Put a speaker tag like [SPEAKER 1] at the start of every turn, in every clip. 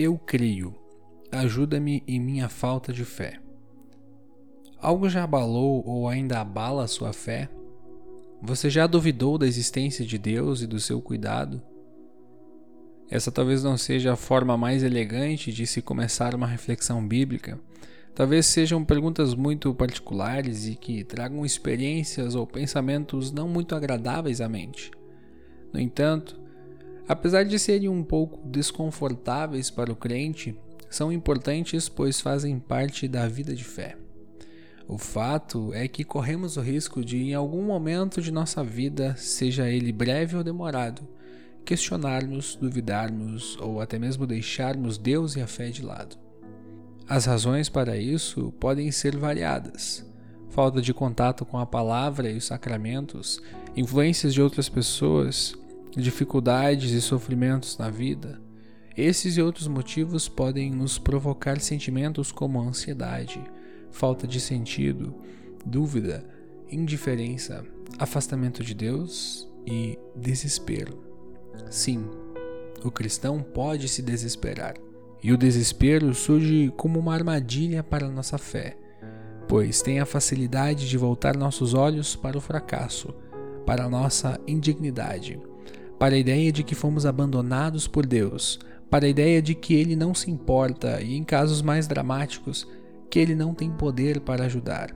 [SPEAKER 1] Eu creio. Ajuda-me em minha falta de fé. Algo já abalou ou ainda abala a sua fé? Você já duvidou da existência de Deus e do seu cuidado? Essa talvez não seja a forma mais elegante de se começar uma reflexão bíblica. Talvez sejam perguntas muito particulares e que tragam experiências ou pensamentos não muito agradáveis à mente. No entanto, Apesar de serem um pouco desconfortáveis para o crente, são importantes pois fazem parte da vida de fé. O fato é que corremos o risco de, em algum momento de nossa vida, seja ele breve ou demorado, questionarmos, duvidarmos ou até mesmo deixarmos Deus e a fé de lado. As razões para isso podem ser variadas. Falta de contato com a palavra e os sacramentos, influências de outras pessoas, dificuldades e sofrimentos na vida, esses e outros motivos podem nos provocar sentimentos como ansiedade, falta de sentido, dúvida, indiferença, afastamento de Deus e desespero. Sim, o cristão pode se desesperar. E o desespero surge como uma armadilha para nossa fé, pois tem a facilidade de voltar nossos olhos para o fracasso, para a nossa indignidade, para a ideia de que fomos abandonados por Deus, para a ideia de que Ele não se importa e, em casos mais dramáticos, que Ele não tem poder para ajudar.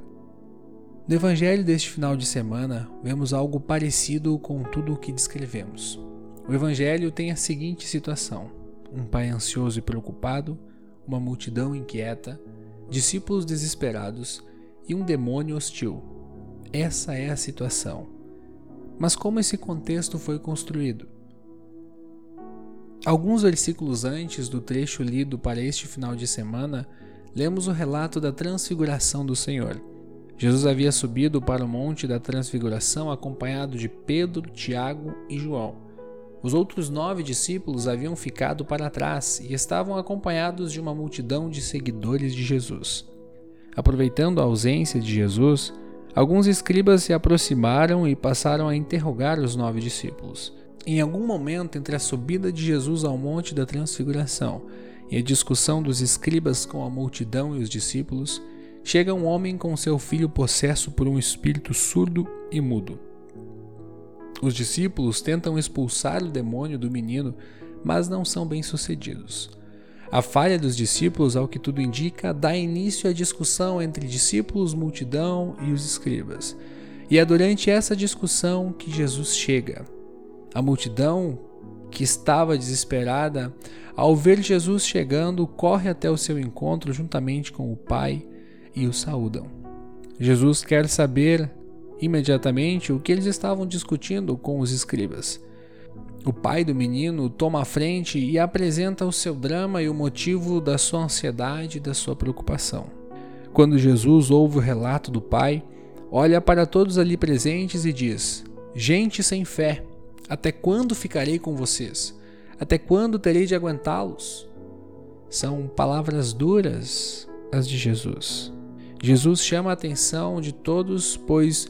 [SPEAKER 1] No Evangelho deste final de semana, vemos algo parecido com tudo o que descrevemos. O Evangelho tem a seguinte situação: um pai ansioso e preocupado, uma multidão inquieta, discípulos desesperados e um demônio hostil. Essa é a situação. Mas como esse contexto foi construído? Alguns versículos antes do trecho lido para este final de semana, lemos o relato da transfiguração do Senhor. Jesus havia subido para o monte da transfiguração acompanhado de Pedro, Tiago e João. Os outros nove discípulos haviam ficado para trás e estavam acompanhados de uma multidão de seguidores de Jesus. Aproveitando a ausência de Jesus, Alguns escribas se aproximaram e passaram a interrogar os nove discípulos. Em algum momento entre a subida de Jesus ao Monte da Transfiguração e a discussão dos escribas com a multidão e os discípulos, chega um homem com seu filho possesso por um espírito surdo e mudo. Os discípulos tentam expulsar o demônio do menino, mas não são bem-sucedidos. A falha dos discípulos, ao que tudo indica, dá início à discussão entre discípulos, multidão e os escribas. E é durante essa discussão que Jesus chega. A multidão, que estava desesperada, ao ver Jesus chegando, corre até o seu encontro juntamente com o Pai e o saúdam. Jesus quer saber imediatamente o que eles estavam discutindo com os escribas. O pai do menino toma a frente e apresenta o seu drama e o motivo da sua ansiedade e da sua preocupação. Quando Jesus ouve o relato do pai, olha para todos ali presentes e diz: Gente sem fé, até quando ficarei com vocês? Até quando terei de aguentá-los? São palavras duras as de Jesus. Jesus chama a atenção de todos, pois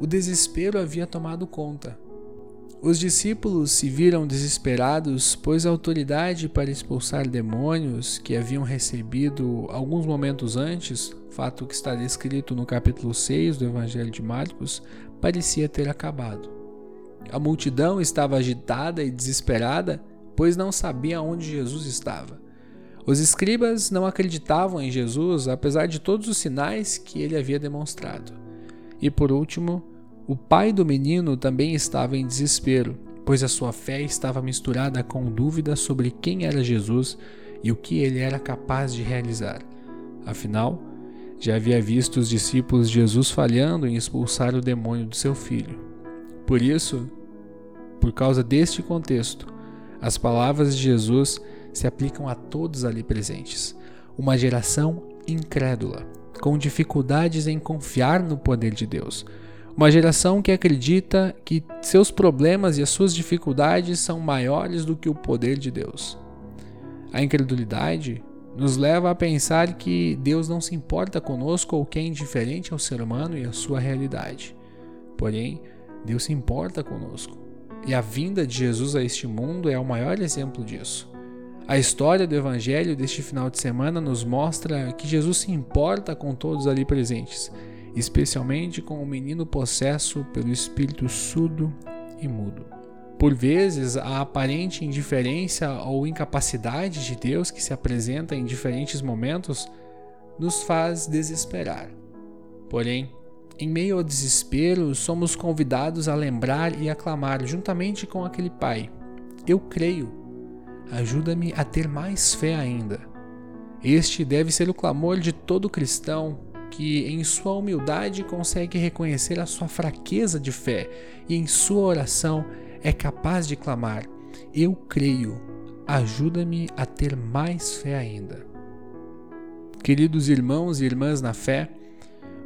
[SPEAKER 1] o desespero havia tomado conta. Os discípulos se viram desesperados, pois a autoridade para expulsar demônios que haviam recebido alguns momentos antes, fato que está descrito no capítulo 6 do Evangelho de Marcos, parecia ter acabado. A multidão estava agitada e desesperada, pois não sabia onde Jesus estava. Os escribas não acreditavam em Jesus, apesar de todos os sinais que ele havia demonstrado. E por último, o pai do menino também estava em desespero, pois a sua fé estava misturada com dúvidas sobre quem era Jesus e o que ele era capaz de realizar. Afinal, já havia visto os discípulos de Jesus falhando em expulsar o demônio do seu filho. Por isso, por causa deste contexto, as palavras de Jesus se aplicam a todos ali presentes. Uma geração incrédula, com dificuldades em confiar no poder de Deus, uma geração que acredita que seus problemas e as suas dificuldades são maiores do que o poder de Deus. A incredulidade nos leva a pensar que Deus não se importa conosco ou que é indiferente ao ser humano e à sua realidade. Porém, Deus se importa conosco. E a vinda de Jesus a este mundo é o maior exemplo disso. A história do Evangelho deste final de semana nos mostra que Jesus se importa com todos ali presentes, especialmente com o menino possesso pelo espírito surdo e mudo. Por vezes, a aparente indiferença ou incapacidade de Deus que se apresenta em diferentes momentos nos faz desesperar. Porém, em meio ao desespero, somos convidados a lembrar e aclamar juntamente com aquele pai: Eu creio, ajuda-me a ter mais fé ainda. Este deve ser o clamor de todo cristão que, em sua humildade, consegue reconhecer a sua fraqueza de fé e, em sua oração, é capaz de clamar: Eu creio, ajuda-me a ter mais fé ainda. Queridos irmãos e irmãs na fé,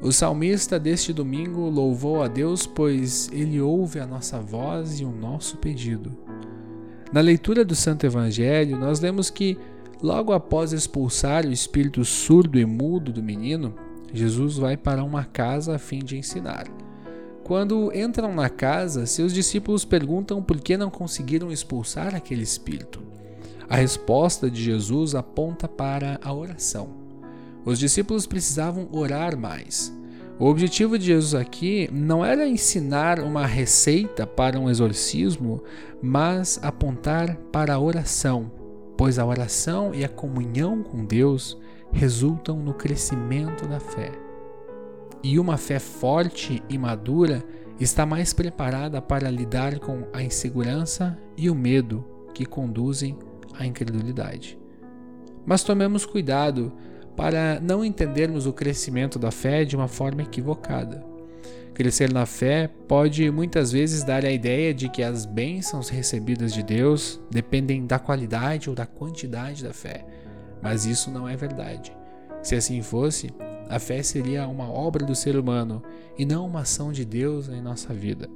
[SPEAKER 1] o salmista deste domingo louvou a Deus, pois ele ouve a nossa voz e o nosso pedido. Na leitura do Santo Evangelho, nós lemos que, logo após expulsar o espírito surdo e mudo do menino, Jesus vai para uma casa a fim de ensinar. Quando entram na casa, seus discípulos perguntam por que não conseguiram expulsar aquele espírito. A resposta de Jesus aponta para a oração. Os discípulos precisavam orar mais. O objetivo de Jesus aqui não era ensinar uma receita para um exorcismo, mas apontar para a oração, pois a oração e a comunhão com Deus resultam no crescimento da fé. E uma fé forte e madura está mais preparada para lidar com a insegurança e o medo que conduzem à incredulidade. Mas tomemos cuidado para não entendermos o crescimento da fé de uma forma equivocada. Crescer na fé pode muitas vezes dar a ideia de que as bênçãos recebidas de Deus dependem da qualidade ou da quantidade da fé, mas isso não é verdade. Se assim fosse, a fé seria uma obra do ser humano e não uma ação de Deus em nossa vida.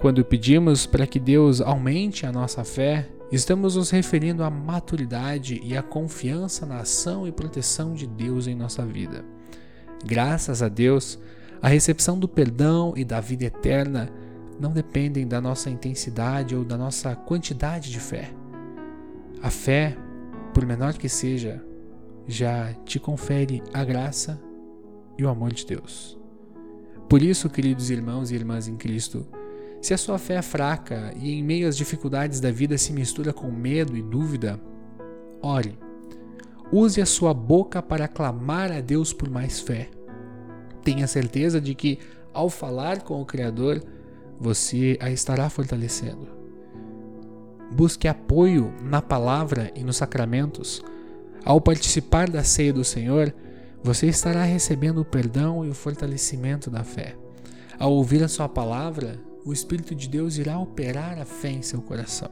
[SPEAKER 1] Quando pedimos para que Deus aumente a nossa fé, Estamos nos referindo à maturidade e à confiança na ação e proteção de Deus em nossa vida. Graças a Deus, a recepção do perdão e da vida eterna não dependem da nossa intensidade ou da nossa quantidade de fé. A fé, por menor que seja, já te confere a graça e o amor de Deus. Por isso, queridos irmãos e irmãs em Cristo, se a sua fé é fraca e em meio às dificuldades da vida se mistura com medo e dúvida, ore. Use a sua boca para clamar a Deus por mais fé. Tenha certeza de que, ao falar com o Criador, você a estará fortalecendo. Busque apoio na palavra e nos sacramentos. Ao participar da ceia do Senhor, você estará recebendo o perdão e o fortalecimento da fé. Ao ouvir a sua palavra, o Espírito de Deus irá operar a fé em seu coração.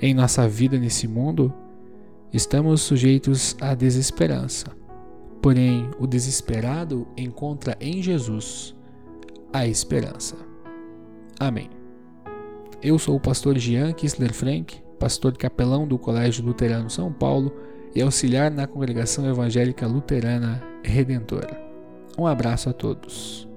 [SPEAKER 1] Em nossa vida nesse mundo, estamos sujeitos à desesperança. Porém, o desesperado encontra em Jesus a esperança. Amém. Eu sou o pastor Jean Kissler Frank, pastor capelão do Colégio Luterano São Paulo e auxiliar na Congregação Evangélica Luterana Redentora. Um abraço a todos.